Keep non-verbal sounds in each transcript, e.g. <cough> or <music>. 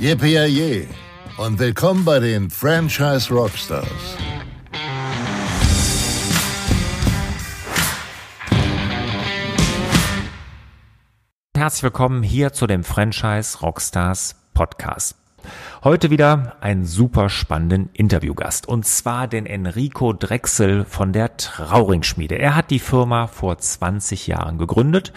Yippie und willkommen bei den Franchise Rockstars. Herzlich willkommen hier zu dem Franchise Rockstars Podcast. Heute wieder einen super spannenden Interviewgast und zwar den Enrico Drechsel von der Trauringschmiede. Er hat die Firma vor 20 Jahren gegründet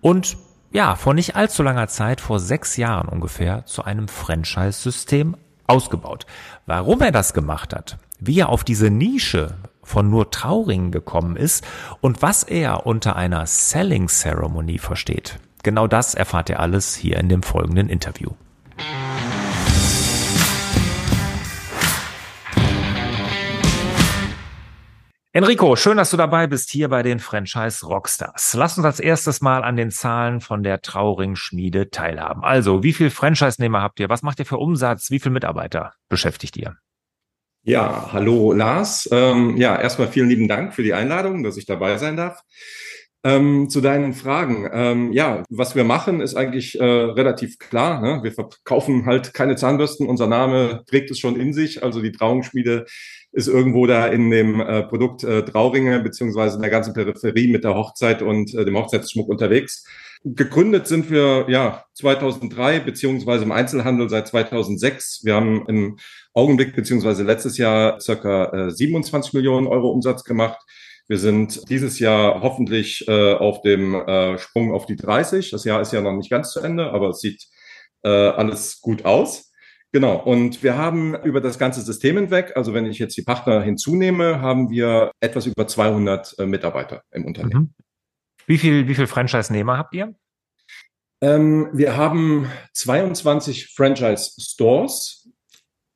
und ja, vor nicht allzu langer Zeit, vor sechs Jahren ungefähr, zu einem Franchise-System ausgebaut. Warum er das gemacht hat, wie er auf diese Nische von nur Trauringen gekommen ist und was er unter einer Selling Ceremony versteht. Genau das erfahrt ihr alles hier in dem folgenden Interview. Enrico, schön, dass du dabei bist hier bei den Franchise Rockstars. Lass uns als erstes mal an den Zahlen von der Trauring Schmiede teilhaben. Also, wie viel Franchise-Nehmer habt ihr? Was macht ihr für Umsatz? Wie viel Mitarbeiter beschäftigt ihr? Ja, hallo Lars. Ähm, ja, erstmal vielen lieben Dank für die Einladung, dass ich dabei sein darf. Ähm, zu deinen Fragen. Ähm, ja, was wir machen, ist eigentlich äh, relativ klar. Ne? Wir verkaufen halt keine Zahnbürsten. Unser Name trägt es schon in sich. Also die Trauungsschmiede ist irgendwo da in dem äh, Produkt äh, Trauringe beziehungsweise in der ganzen Peripherie mit der Hochzeit und äh, dem Hochzeitsschmuck unterwegs. Gegründet sind wir ja 2003 beziehungsweise im Einzelhandel seit 2006. Wir haben im Augenblick beziehungsweise letztes Jahr circa äh, 27 Millionen Euro Umsatz gemacht. Wir sind dieses Jahr hoffentlich äh, auf dem äh, Sprung auf die 30. Das Jahr ist ja noch nicht ganz zu Ende, aber es sieht äh, alles gut aus. Genau. Und wir haben über das ganze System hinweg, also wenn ich jetzt die Partner hinzunehme, haben wir etwas über 200 äh, Mitarbeiter im Unternehmen. Mhm. Wie viel, wie viel Franchise-Nehmer habt ihr? Ähm, wir haben 22 Franchise-Stores.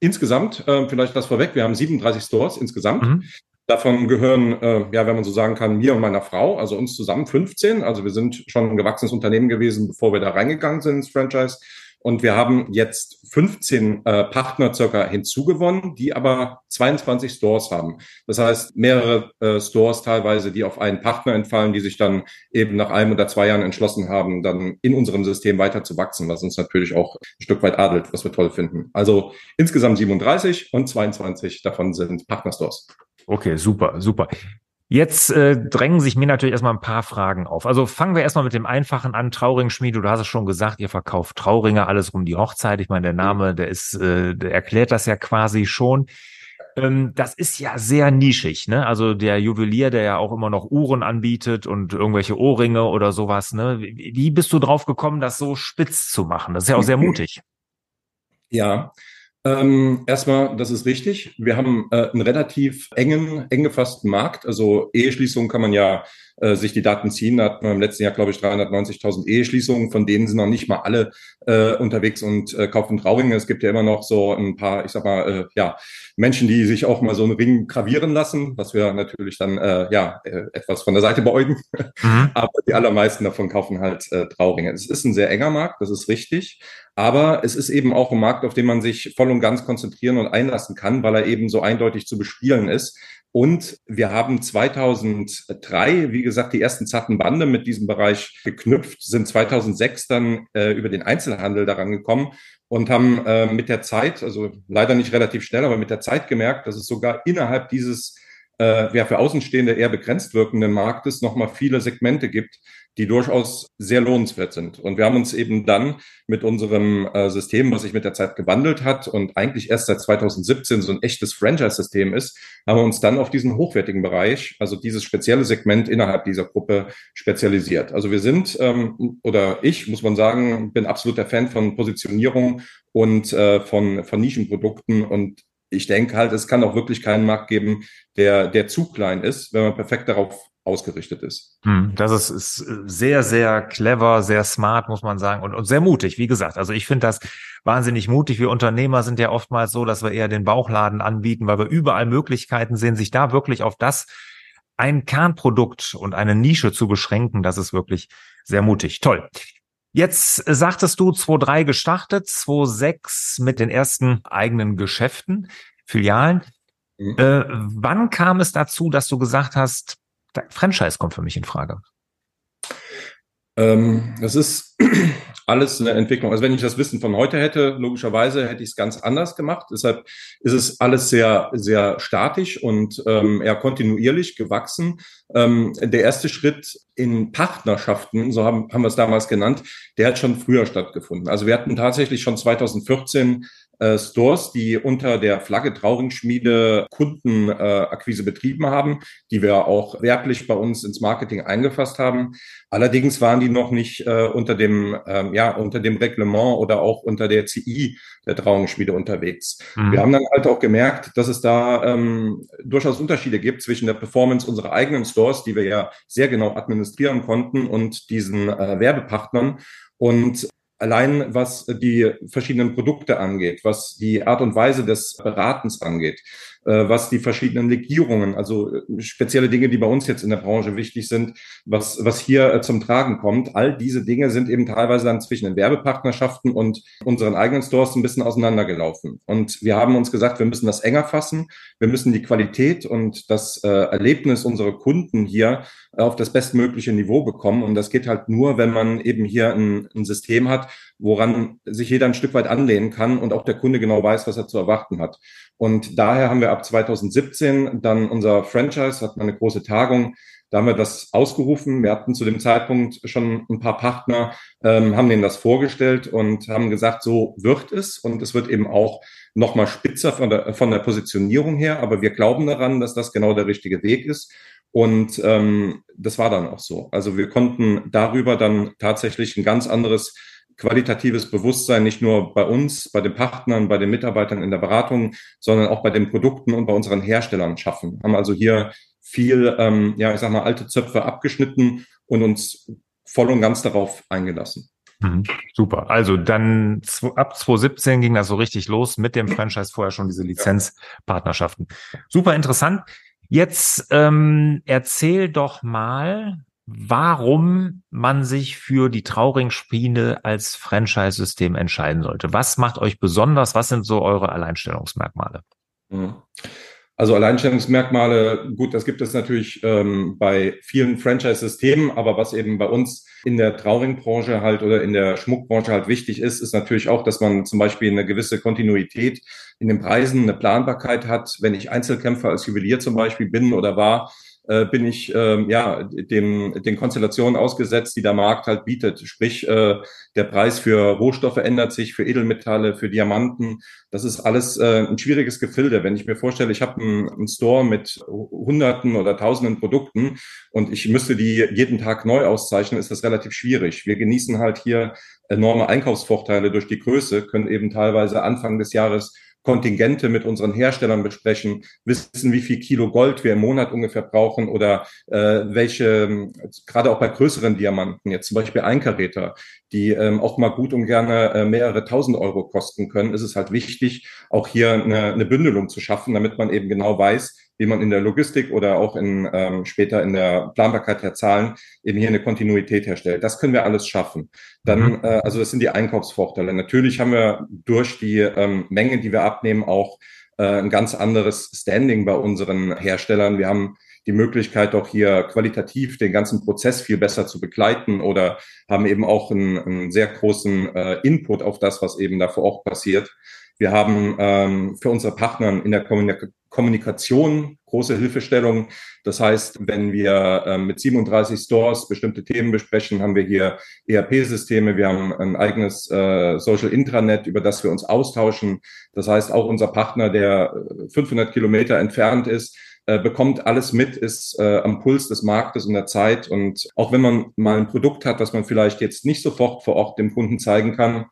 Insgesamt, äh, vielleicht das vorweg, wir haben 37 Stores insgesamt. Mhm. Davon gehören, äh, ja, wenn man so sagen kann, mir und meiner Frau, also uns zusammen 15. Also wir sind schon ein gewachsenes Unternehmen gewesen, bevor wir da reingegangen sind ins Franchise. Und wir haben jetzt 15 äh, Partner circa hinzugewonnen, die aber 22 Stores haben. Das heißt, mehrere äh, Stores teilweise, die auf einen Partner entfallen, die sich dann eben nach einem oder zwei Jahren entschlossen haben, dann in unserem System weiter zu wachsen, was uns natürlich auch ein Stück weit adelt, was wir toll finden. Also insgesamt 37 und 22 davon sind Partnerstores. Okay, super, super. Jetzt äh, drängen sich mir natürlich erstmal ein paar Fragen auf. Also fangen wir erstmal mit dem einfachen an. Trauringschmiede, du hast es schon gesagt, ihr verkauft Trauringe, alles um die Hochzeit. Ich meine, der Name, der ist, äh, der erklärt das ja quasi schon. Ähm, das ist ja sehr nischig, ne? Also der Juwelier, der ja auch immer noch Uhren anbietet und irgendwelche Ohrringe oder sowas, ne? Wie, wie bist du drauf gekommen, das so spitz zu machen? Das ist ja auch sehr <clears throat> mutig. Ja, ähm, erstmal, das ist richtig. Wir haben äh, einen relativ engen, eng gefassten Markt. Also Eheschließungen kann man ja äh, sich die Daten ziehen. Da hat man im letzten Jahr, glaube ich, 390.000 Eheschließungen. Von denen sind noch nicht mal alle äh, unterwegs und äh, kaufen Trauringe. Es gibt ja immer noch so ein paar, ich sag mal, äh, ja, Menschen, die sich auch mal so einen Ring gravieren lassen, was wir natürlich dann äh, ja äh, etwas von der Seite beäugen. Mhm. <laughs> Aber die allermeisten davon kaufen halt äh, Trauringe. Es ist ein sehr enger Markt, das ist richtig. Aber es ist eben auch ein Markt, auf den man sich voll und ganz konzentrieren und einlassen kann, weil er eben so eindeutig zu bespielen ist. Und wir haben 2003, wie gesagt, die ersten zarten Bande mit diesem Bereich geknüpft, sind 2006 dann äh, über den Einzelhandel daran gekommen und haben äh, mit der Zeit, also leider nicht relativ schnell, aber mit der Zeit gemerkt, dass es sogar innerhalb dieses äh, ja, für Außenstehende eher begrenzt wirkenden Marktes nochmal viele Segmente gibt, die durchaus sehr lohnenswert sind. Und wir haben uns eben dann mit unserem äh, System, was sich mit der Zeit gewandelt hat und eigentlich erst seit 2017 so ein echtes Franchise-System ist, haben wir uns dann auf diesen hochwertigen Bereich, also dieses spezielle Segment innerhalb dieser Gruppe spezialisiert. Also wir sind, ähm, oder ich, muss man sagen, bin absoluter Fan von Positionierung und äh, von, von Nischenprodukten und ich denke halt, es kann auch wirklich keinen Markt geben, der, der zu klein ist, wenn man perfekt darauf ausgerichtet ist. Hm, das ist, ist sehr, sehr clever, sehr smart, muss man sagen, und, und sehr mutig, wie gesagt. Also ich finde das wahnsinnig mutig. Wir Unternehmer sind ja oftmals so, dass wir eher den Bauchladen anbieten, weil wir überall Möglichkeiten sehen, sich da wirklich auf das ein Kernprodukt und eine Nische zu beschränken. Das ist wirklich sehr mutig. Toll. Jetzt sagtest du 2.3 gestartet, 2.6 mit den ersten eigenen Geschäften, Filialen. Mhm. Äh, wann kam es dazu, dass du gesagt hast, Franchise kommt für mich in Frage? Ähm, das ist <clears throat> alles eine Entwicklung. Also wenn ich das Wissen von heute hätte, logischerweise hätte ich es ganz anders gemacht. Deshalb ist es alles sehr, sehr statisch und ähm, eher kontinuierlich gewachsen. Ähm, der erste Schritt in Partnerschaften, so haben, haben wir es damals genannt, der hat schon früher stattgefunden. Also wir hatten tatsächlich schon 2014 äh, Stores, die unter der Flagge Trauringschmiede Kundenakquise äh, betrieben haben, die wir auch werblich bei uns ins Marketing eingefasst haben. Allerdings waren die noch nicht äh, unter dem ähm, ja unter dem Reglement oder auch unter der CI der Trauringschmiede unterwegs. Mhm. Wir haben dann halt auch gemerkt, dass es da ähm, durchaus Unterschiede gibt zwischen der Performance unserer eigenen Stores, die wir ja sehr genau administrieren konnten, und diesen äh, Werbepartnern. Und allein was die verschiedenen Produkte angeht, was die Art und Weise des Beratens angeht, was die verschiedenen Legierungen, also äh, spezielle Dinge, die bei uns jetzt in der Branche wichtig sind, was, was hier äh, zum Tragen kommt. All diese Dinge sind eben teilweise dann zwischen den Werbepartnerschaften und unseren eigenen Stores ein bisschen auseinandergelaufen. Und wir haben uns gesagt, wir müssen das enger fassen. Wir müssen die Qualität und das Erlebnis unserer Kunden hier auf das bestmögliche Niveau bekommen. Und das geht halt nur, wenn man eben hier ein, ein System hat, woran sich jeder ein Stück weit anlehnen kann und auch der Kunde genau weiß, was er zu erwarten hat. Und daher haben wir ab 2017 dann unser Franchise, hatten eine große Tagung, da haben wir das ausgerufen. Wir hatten zu dem Zeitpunkt schon ein paar Partner, ähm, haben denen das vorgestellt und haben gesagt, so wird es. Und es wird eben auch nochmal spitzer von der, von der Positionierung her. Aber wir glauben daran, dass das genau der richtige Weg ist. Und ähm, das war dann auch so. Also wir konnten darüber dann tatsächlich ein ganz anderes qualitatives Bewusstsein nicht nur bei uns, bei den Partnern, bei den Mitarbeitern in der Beratung, sondern auch bei den Produkten und bei unseren Herstellern schaffen. Haben also hier viel, ähm, ja, ich sag mal, alte Zöpfe abgeschnitten und uns voll und ganz darauf eingelassen. Mhm, super. Also dann ab 2017 ging das so richtig los mit dem Franchise, vorher schon diese Lizenzpartnerschaften. Super interessant. Jetzt ähm, erzähl doch mal, warum man sich für die Trauringspiele als Franchise-System entscheiden sollte. Was macht euch besonders? Was sind so eure Alleinstellungsmerkmale? Mhm. Also Alleinstellungsmerkmale, gut, das gibt es natürlich ähm, bei vielen Franchise-Systemen, aber was eben bei uns in der Trauringbranche halt oder in der Schmuckbranche halt wichtig ist, ist natürlich auch, dass man zum Beispiel eine gewisse Kontinuität in den Preisen, eine Planbarkeit hat. Wenn ich Einzelkämpfer als Juwelier zum Beispiel bin oder war, äh, bin ich ähm, ja dem, den Konstellationen ausgesetzt, die der Markt halt bietet. Sprich, äh, der Preis für Rohstoffe ändert sich, für Edelmetalle, für Diamanten. Das ist alles äh, ein schwieriges Gefilde. Wenn ich mir vorstelle, ich habe einen Store mit Hunderten oder Tausenden Produkten und ich müsste die jeden Tag neu auszeichnen, ist das relativ schwierig. Wir genießen halt hier enorme Einkaufsvorteile durch die Größe, können eben teilweise Anfang des Jahres Kontingente mit unseren Herstellern besprechen, wissen, wie viel Kilo Gold wir im Monat ungefähr brauchen oder äh, welche, gerade auch bei größeren Diamanten, jetzt zum Beispiel Einkaräter, die ähm, auch mal gut und gerne äh, mehrere tausend Euro kosten können, ist es halt wichtig, auch hier eine, eine Bündelung zu schaffen, damit man eben genau weiß, wie man in der Logistik oder auch in, ähm, später in der Planbarkeit der Zahlen eben hier eine Kontinuität herstellt. Das können wir alles schaffen. Dann, mhm. äh, also das sind die Einkaufsvorteile. Natürlich haben wir durch die ähm, Menge, die wir abnehmen, auch äh, ein ganz anderes Standing bei unseren Herstellern. Wir haben die Möglichkeit, auch hier qualitativ den ganzen Prozess viel besser zu begleiten oder haben eben auch einen, einen sehr großen äh, Input auf das, was eben da vor Ort passiert. Wir haben ähm, für unsere Partner in der Kommunikation große Hilfestellung. Das heißt, wenn wir ähm, mit 37 Stores bestimmte Themen besprechen, haben wir hier ERP-Systeme, wir haben ein eigenes äh, Social Intranet, über das wir uns austauschen. Das heißt, auch unser Partner, der 500 äh, Kilometer entfernt ist, äh, bekommt alles mit, ist äh, am Puls des Marktes und der Zeit. Und auch wenn man mal ein Produkt hat, was man vielleicht jetzt nicht sofort vor Ort dem Kunden zeigen kann,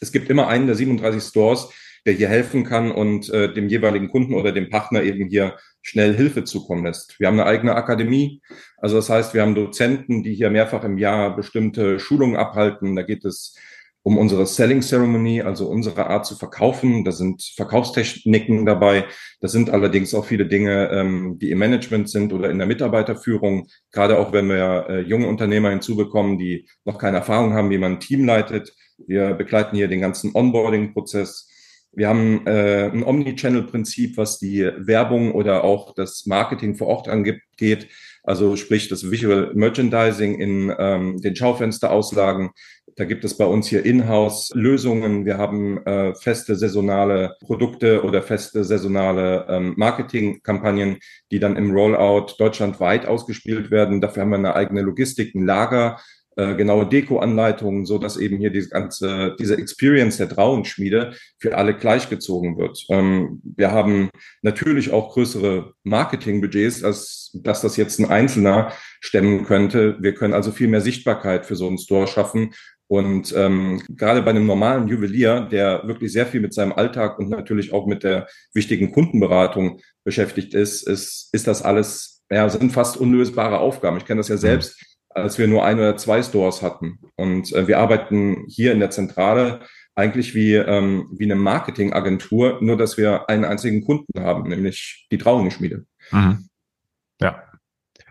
es gibt immer einen der 37 Stores, der hier helfen kann und äh, dem jeweiligen Kunden oder dem Partner eben hier schnell Hilfe zukommen lässt. Wir haben eine eigene Akademie. Also das heißt, wir haben Dozenten, die hier mehrfach im Jahr bestimmte Schulungen abhalten. Da geht es um unsere Selling Ceremony, also unsere Art zu verkaufen. Da sind Verkaufstechniken dabei. Das sind allerdings auch viele Dinge, ähm, die im Management sind oder in der Mitarbeiterführung. Gerade auch wenn wir äh, junge Unternehmer hinzubekommen, die noch keine Erfahrung haben, wie man ein Team leitet. Wir begleiten hier den ganzen Onboarding-Prozess. Wir haben äh, ein Omnichannel-Prinzip, was die Werbung oder auch das Marketing vor Ort angeht. Also sprich das Visual Merchandising in ähm, den Schaufensterauslagen, Da gibt es bei uns hier in-house Lösungen. Wir haben äh, feste saisonale Produkte oder feste saisonale ähm, Marketingkampagnen, die dann im Rollout deutschlandweit ausgespielt werden. Dafür haben wir eine eigene Logistik, ein Lager, äh, genaue Deko-Anleitungen, so dass eben hier diese ganze, diese Experience der Trauenschmiede für alle gleichgezogen wird. Ähm, wir haben natürlich auch größere Marketingbudgets, als dass das jetzt ein Einzelner stemmen könnte. Wir können also viel mehr Sichtbarkeit für so einen Store schaffen. Und ähm, gerade bei einem normalen Juwelier, der wirklich sehr viel mit seinem Alltag und natürlich auch mit der wichtigen Kundenberatung beschäftigt ist, ist, ist das alles, ja, sind fast unlösbare Aufgaben. Ich kenne das ja selbst als wir nur ein oder zwei Stores hatten. Und äh, wir arbeiten hier in der Zentrale eigentlich wie, ähm, wie eine Marketingagentur, nur dass wir einen einzigen Kunden haben, nämlich die Trauungsschmiede. Mhm. Ja,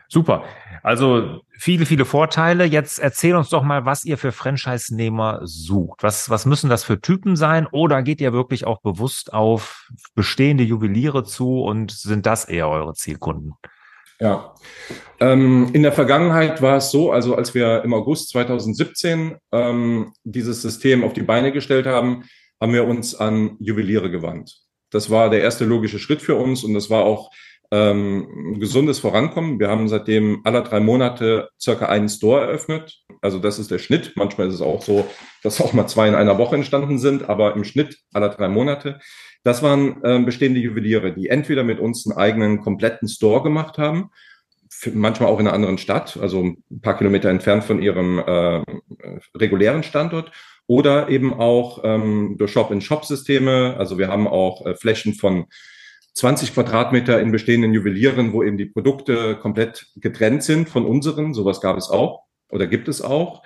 super. Also viele, viele Vorteile. Jetzt erzähl uns doch mal, was ihr für Franchise-Nehmer sucht. Was, was müssen das für Typen sein? Oder geht ihr wirklich auch bewusst auf bestehende Juweliere zu und sind das eher eure Zielkunden? Ja, ähm, in der Vergangenheit war es so, also als wir im August 2017 ähm, dieses System auf die Beine gestellt haben, haben wir uns an Juweliere gewandt. Das war der erste logische Schritt für uns und das war auch ähm, gesundes Vorankommen. Wir haben seitdem alle drei Monate circa einen Store eröffnet. Also das ist der Schnitt. Manchmal ist es auch so, dass auch mal zwei in einer Woche entstanden sind, aber im Schnitt alle drei Monate. Das waren äh, bestehende Juweliere, die entweder mit uns einen eigenen kompletten Store gemacht haben, manchmal auch in einer anderen Stadt, also ein paar Kilometer entfernt von ihrem äh, regulären Standort, oder eben auch ähm, durch Shop-in-Shop-Systeme. Also wir haben auch äh, Flächen von 20 Quadratmeter in bestehenden Juwelieren, wo eben die Produkte komplett getrennt sind von unseren. Sowas gab es auch oder gibt es auch.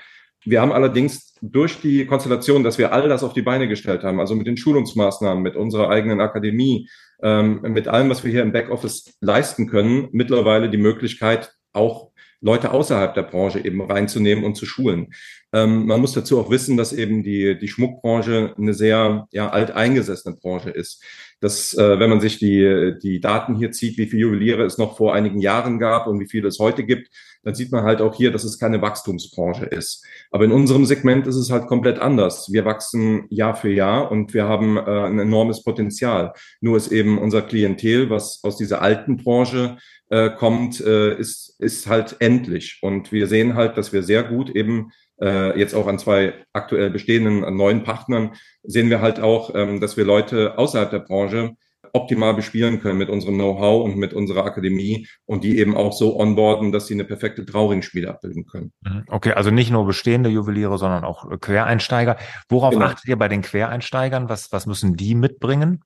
Wir haben allerdings durch die Konstellation, dass wir all das auf die Beine gestellt haben, also mit den Schulungsmaßnahmen, mit unserer eigenen Akademie, ähm, mit allem, was wir hier im Backoffice leisten können, mittlerweile die Möglichkeit, auch Leute außerhalb der Branche eben reinzunehmen und zu schulen. Ähm, man muss dazu auch wissen, dass eben die, die Schmuckbranche eine sehr ja, alteingesessene Branche ist. Dass, äh, wenn man sich die, die Daten hier zieht, wie viele Juweliere es noch vor einigen Jahren gab und wie viele es heute gibt, dann sieht man halt auch hier, dass es keine Wachstumsbranche ist. Aber in unserem Segment ist es halt komplett anders. Wir wachsen Jahr für Jahr und wir haben äh, ein enormes Potenzial. Nur ist eben unser Klientel, was aus dieser alten Branche äh, kommt, äh, ist, ist halt endlich. Und wir sehen halt, dass wir sehr gut eben äh, jetzt auch an zwei aktuell bestehenden an neuen Partnern sehen wir halt auch, ähm, dass wir Leute außerhalb der Branche optimal bespielen können mit unserem Know-how und mit unserer Akademie und die eben auch so onboarden, dass sie eine perfekte Trauringspiele abbilden können. Mhm. Okay, also nicht nur bestehende Juweliere, sondern auch Quereinsteiger. Worauf genau. achtet ihr bei den Quereinsteigern? Was, was müssen die mitbringen?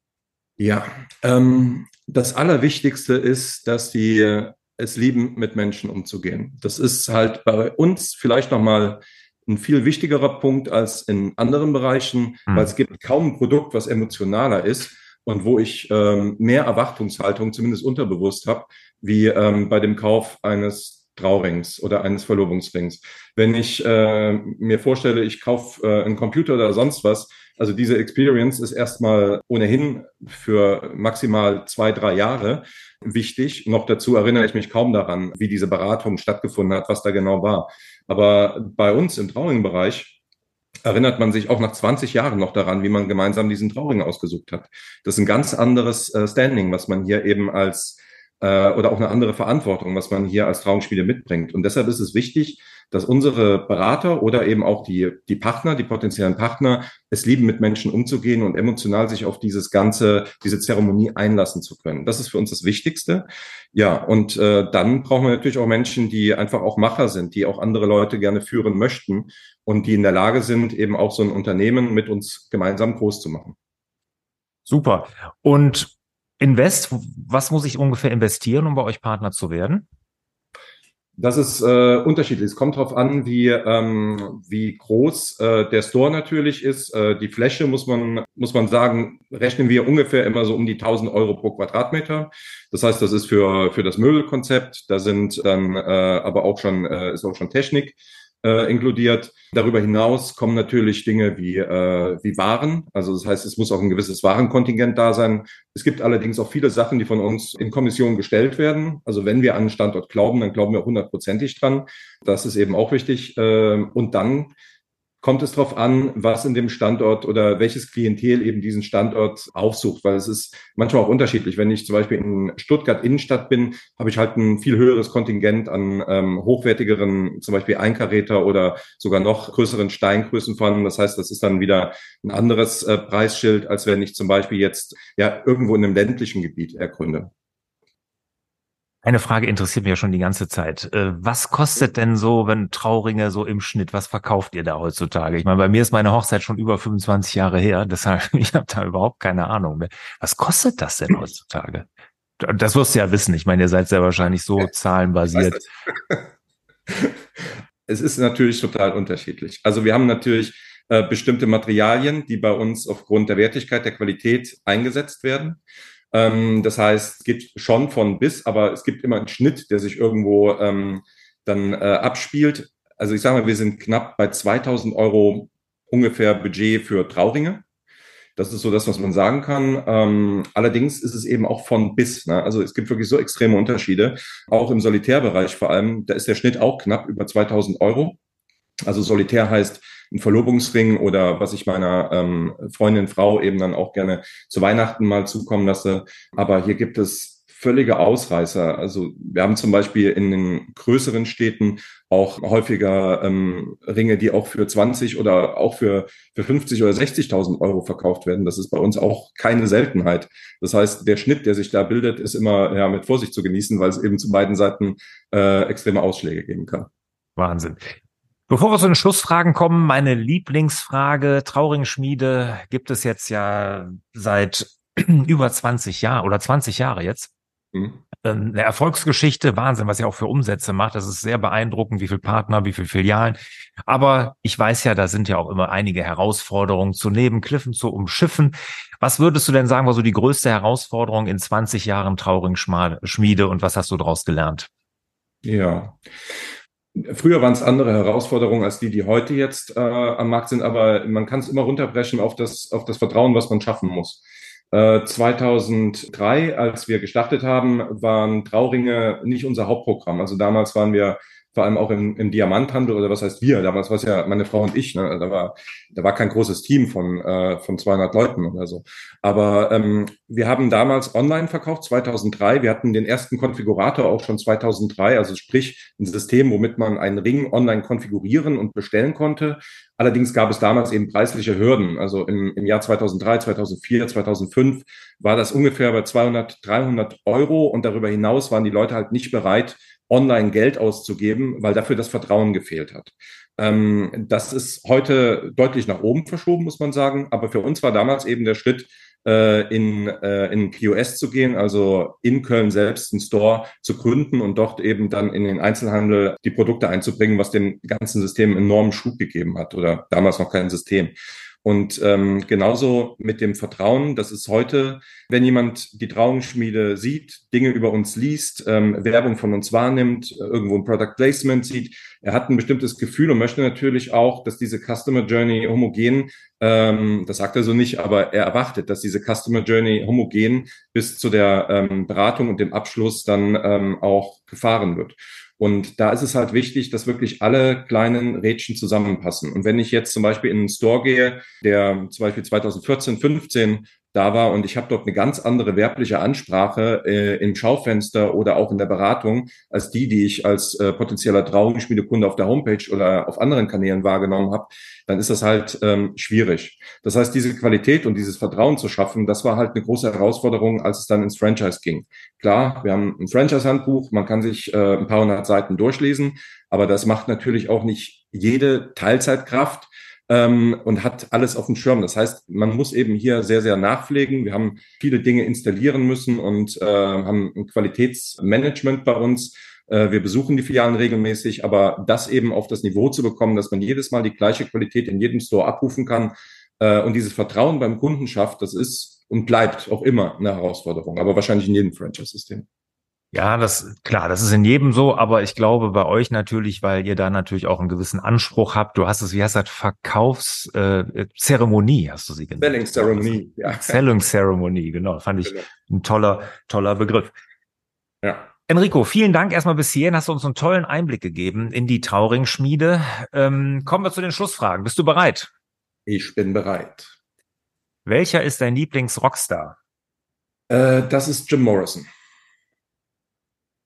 Ja, ähm, das Allerwichtigste ist, dass die es lieben, mit Menschen umzugehen. Das ist halt bei uns vielleicht nochmal ein viel wichtigerer Punkt als in anderen Bereichen, mhm. weil es gibt kaum ein Produkt, was emotionaler ist und wo ich ähm, mehr Erwartungshaltung, zumindest unterbewusst habe, wie ähm, bei dem Kauf eines Traurings oder eines Verlobungsrings. Wenn ich äh, mir vorstelle, ich kaufe äh, einen Computer oder sonst was, also diese Experience ist erstmal ohnehin für maximal zwei, drei Jahre wichtig. Noch dazu erinnere ich mich kaum daran, wie diese Beratung stattgefunden hat, was da genau war. Aber bei uns im Trauring-Bereich erinnert man sich auch nach 20 Jahren noch daran, wie man gemeinsam diesen Trauring ausgesucht hat. Das ist ein ganz anderes äh, Standing, was man hier eben als äh, oder auch eine andere Verantwortung, was man hier als Trauungsspieler mitbringt. Und deshalb ist es wichtig, dass unsere Berater oder eben auch die, die Partner, die potenziellen Partner, es lieben, mit Menschen umzugehen und emotional sich auf dieses ganze, diese Zeremonie einlassen zu können. Das ist für uns das Wichtigste. Ja, und äh, dann brauchen wir natürlich auch Menschen, die einfach auch Macher sind, die auch andere Leute gerne führen möchten und die in der Lage sind, eben auch so ein Unternehmen mit uns gemeinsam groß zu machen. Super. Und Invest, was muss ich ungefähr investieren, um bei euch Partner zu werden? Das ist äh, unterschiedlich. Es kommt darauf an, wie, ähm, wie groß äh, der Store natürlich ist. Äh, die Fläche muss man, muss man sagen, rechnen wir ungefähr immer so um die 1000 Euro pro Quadratmeter. Das heißt, das ist für, für das Möbelkonzept. Da sind dann äh, aber auch schon, äh, ist auch schon Technik äh, inkludiert. Darüber hinaus kommen natürlich Dinge wie, äh, wie Waren. Also das heißt, es muss auch ein gewisses Warenkontingent da sein. Es gibt allerdings auch viele Sachen, die von uns in Kommission gestellt werden. Also wenn wir an einen Standort glauben, dann glauben wir hundertprozentig dran. Das ist eben auch wichtig. Äh, und dann kommt es darauf an, was in dem Standort oder welches Klientel eben diesen Standort aufsucht, weil es ist manchmal auch unterschiedlich. Wenn ich zum Beispiel in Stuttgart Innenstadt bin, habe ich halt ein viel höheres Kontingent an ähm, hochwertigeren, zum Beispiel Einkaräter oder sogar noch größeren Steingrößen vorhanden. Das heißt, das ist dann wieder ein anderes äh, Preisschild, als wenn ich zum Beispiel jetzt ja irgendwo in einem ländlichen Gebiet ergründe. Eine Frage interessiert mich ja schon die ganze Zeit. Äh, was kostet denn so, wenn Trauringe so im Schnitt, was verkauft ihr da heutzutage? Ich meine, bei mir ist meine Hochzeit schon über 25 Jahre her, <laughs> deshalb ich habe da überhaupt keine Ahnung mehr. Was kostet das denn heutzutage? Das wirst du ja wissen. Ich meine, ihr seid sehr wahrscheinlich so zahlenbasiert. <laughs> Es ist natürlich total unterschiedlich. Also wir haben natürlich äh, bestimmte Materialien, die bei uns aufgrund der Wertigkeit, der Qualität eingesetzt werden. Ähm, das heißt, es geht schon von bis, aber es gibt immer einen Schnitt, der sich irgendwo ähm, dann äh, abspielt. Also ich sage mal, wir sind knapp bei 2000 Euro ungefähr Budget für Trauringe. Das ist so das, was man sagen kann. Ähm, allerdings ist es eben auch von bis. Ne? Also es gibt wirklich so extreme Unterschiede. Auch im Solitärbereich vor allem, da ist der Schnitt auch knapp über 2000 Euro. Also Solitär heißt ein Verlobungsring oder was ich meiner ähm, Freundin, Frau eben dann auch gerne zu Weihnachten mal zukommen lasse. Aber hier gibt es völlige Ausreißer. Also wir haben zum Beispiel in den größeren Städten auch häufiger ähm, Ringe, die auch für 20 oder auch für, für 50 oder 60.000 Euro verkauft werden. Das ist bei uns auch keine Seltenheit. Das heißt, der Schnitt, der sich da bildet, ist immer ja, mit Vorsicht zu genießen, weil es eben zu beiden Seiten äh, extreme Ausschläge geben kann. Wahnsinn. Bevor wir zu den Schlussfragen kommen, meine Lieblingsfrage, Trauringschmiede gibt es jetzt ja seit <clears throat> über 20 Jahren oder 20 Jahre jetzt. Mhm. Eine Erfolgsgeschichte, Wahnsinn, was ihr auch für Umsätze macht. Das ist sehr beeindruckend, wie viele Partner, wie viele Filialen. Aber ich weiß ja, da sind ja auch immer einige Herausforderungen zu Nebenkliffen, zu umschiffen. Was würdest du denn sagen, war so die größte Herausforderung in 20 Jahren Trauringschmiede und was hast du daraus gelernt? Ja, Früher waren es andere Herausforderungen als die, die heute jetzt äh, am Markt sind, aber man kann es immer runterbrechen auf das, auf das Vertrauen, was man schaffen muss. Äh, 2003, als wir gestartet haben, waren Trauringe nicht unser Hauptprogramm. Also damals waren wir vor allem auch im, im Diamanthandel oder was heißt wir? Damals war es ja meine Frau und ich. Ne? Da war da war kein großes Team von äh, von 200 Leuten oder so. Aber ähm, wir haben damals online verkauft 2003. Wir hatten den ersten Konfigurator auch schon 2003, also sprich ein System, womit man einen Ring online konfigurieren und bestellen konnte. Allerdings gab es damals eben preisliche Hürden. Also im, im Jahr 2003, 2004, 2005 war das ungefähr bei 200, 300 Euro und darüber hinaus waren die Leute halt nicht bereit, online Geld auszugeben, weil dafür das Vertrauen gefehlt hat. Ähm, das ist heute deutlich nach oben verschoben, muss man sagen. Aber für uns war damals eben der Schritt, äh, in, äh, in POS zu gehen, also in Köln selbst einen Store zu gründen und dort eben dann in den Einzelhandel die Produkte einzubringen, was dem ganzen System enormen Schub gegeben hat oder damals noch kein System. Und ähm, genauso mit dem Vertrauen, das ist heute, wenn jemand die Trauenschmiede sieht, Dinge über uns liest, ähm, Werbung von uns wahrnimmt, irgendwo ein Product Placement sieht, er hat ein bestimmtes Gefühl und möchte natürlich auch, dass diese Customer Journey homogen, ähm, das sagt er so nicht, aber er erwartet, dass diese Customer Journey homogen bis zu der ähm, Beratung und dem Abschluss dann ähm, auch gefahren wird. Und da ist es halt wichtig, dass wirklich alle kleinen Rädchen zusammenpassen. Und wenn ich jetzt zum Beispiel in einen Store gehe, der zum Beispiel 2014, 15 da war und ich habe dort eine ganz andere werbliche Ansprache äh, im Schaufenster oder auch in der Beratung als die, die ich als äh, potenzieller Trauungsschmiedekunde auf der Homepage oder auf anderen Kanälen wahrgenommen habe, dann ist das halt ähm, schwierig. Das heißt, diese Qualität und dieses Vertrauen zu schaffen, das war halt eine große Herausforderung, als es dann ins Franchise ging. Klar, wir haben ein Franchise-Handbuch, man kann sich äh, ein paar hundert Seiten durchlesen, aber das macht natürlich auch nicht jede Teilzeitkraft ähm, und hat alles auf dem Schirm. Das heißt, man muss eben hier sehr, sehr nachpflegen. Wir haben viele Dinge installieren müssen und äh, haben ein Qualitätsmanagement bei uns. Äh, wir besuchen die Filialen regelmäßig, aber das eben auf das Niveau zu bekommen, dass man jedes Mal die gleiche Qualität in jedem Store abrufen kann äh, und dieses Vertrauen beim Kunden schafft, das ist und bleibt auch immer eine Herausforderung, aber wahrscheinlich in jedem Franchise-System. Ja, das klar, das ist in jedem so, aber ich glaube bei euch natürlich, weil ihr da natürlich auch einen gewissen Anspruch habt. Du hast es, wie heißt das, Verkaufszeremonie, äh, hast du sie genannt. Selling Ceremony, ja. Selling Ceremony, genau, fand ich genau. ein toller, toller Begriff. Ja. Enrico, vielen Dank erstmal bis hierhin. Hast du uns einen tollen Einblick gegeben in die Trauring-Schmiede. Ähm, kommen wir zu den Schlussfragen. Bist du bereit? Ich bin bereit. Welcher ist dein Lieblings-Rockstar? Äh, das ist Jim Morrison.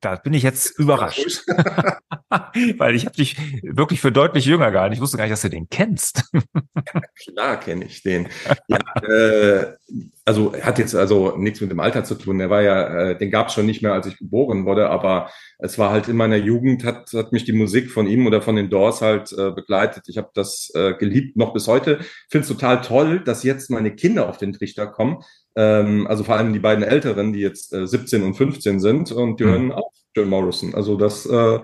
Da bin ich jetzt überrascht. <laughs> Weil ich habe dich wirklich für deutlich jünger gehalten. Ich wusste gar nicht, dass du den kennst. ja, klar kenne ich den. <laughs> Ja, äh, also hat jetzt also nichts mit dem Alter zu tun. Der war ja, äh, den gab es schon nicht mehr, als ich geboren wurde, aber es war halt in meiner Jugend, hat, hat mich die Musik von ihm oder von den Doors halt äh, begleitet. Ich habe das äh, geliebt, noch bis heute. Finde es total toll, dass jetzt meine Kinder auf den Trichter kommen, ähm, also vor allem die beiden Älteren, die jetzt äh, 17 und 15 sind und die mhm. hören auch John Morrison. Also das äh,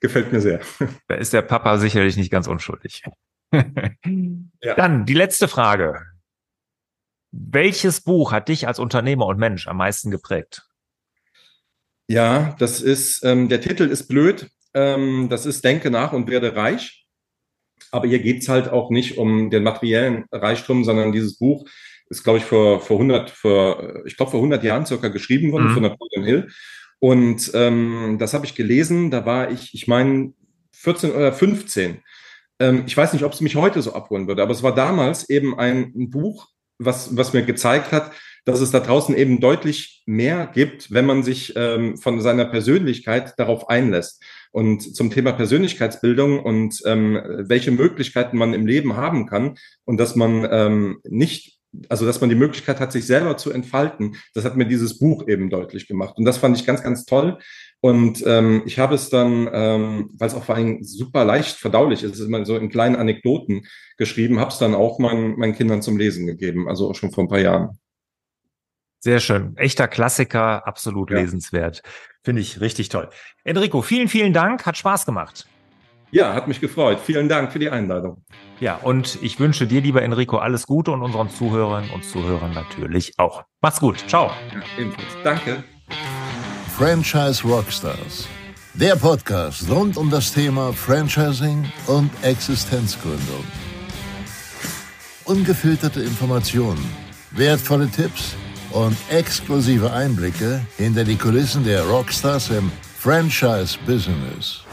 gefällt mir sehr. Da ist der Papa sicherlich nicht ganz unschuldig. <laughs> ja. Dann die letzte Frage. Welches Buch hat dich als Unternehmer und Mensch am meisten geprägt? Ja, das ist, ähm, der Titel ist blöd. Ähm, das ist Denke nach und werde reich. Aber hier geht's halt auch nicht um den materiellen Reichtum, sondern dieses Buch ist, glaube ich, vor, vor 100, vor, ich glaube, vor 100 Jahren circa geschrieben worden mhm. von Napoleon Hill. Und ähm, das habe ich gelesen, da war ich, ich meine, 14 oder 15. Ähm, ich weiß nicht, ob es mich heute so abholen würde, aber es war damals eben ein, ein Buch, was, was mir gezeigt hat, dass es da draußen eben deutlich mehr gibt, wenn man sich ähm, von seiner Persönlichkeit darauf einlässt. Und zum Thema Persönlichkeitsbildung und ähm, welche Möglichkeiten man im Leben haben kann und dass man ähm, nicht also dass man die Möglichkeit hat, sich selber zu entfalten, das hat mir dieses Buch eben deutlich gemacht. Und das fand ich ganz, ganz toll. Und ähm, ich habe es dann, ähm, weil es auch vor allem super leicht verdaulich ist, ist immer so in kleinen Anekdoten geschrieben, habe es dann auch meinen, meinen Kindern zum Lesen gegeben, also auch schon vor ein paar Jahren. Sehr schön. Echter Klassiker, absolut ja. lesenswert. Finde ich richtig toll. Enrico, vielen, vielen Dank. Hat Spaß gemacht. Ja, hat mich gefreut. Vielen Dank für die Einladung. Ja, und ich wünsche dir, lieber Enrico, alles Gute und unseren Zuhörern und Zuhörern natürlich auch. Mach's gut. Ciao. Ja, ebenfalls. Danke. Franchise Rockstars. Der Podcast rund um das Thema Franchising und Existenzgründung. Ungefilterte Informationen, wertvolle Tipps und exklusive Einblicke hinter die Kulissen der Rockstars im Franchise-Business.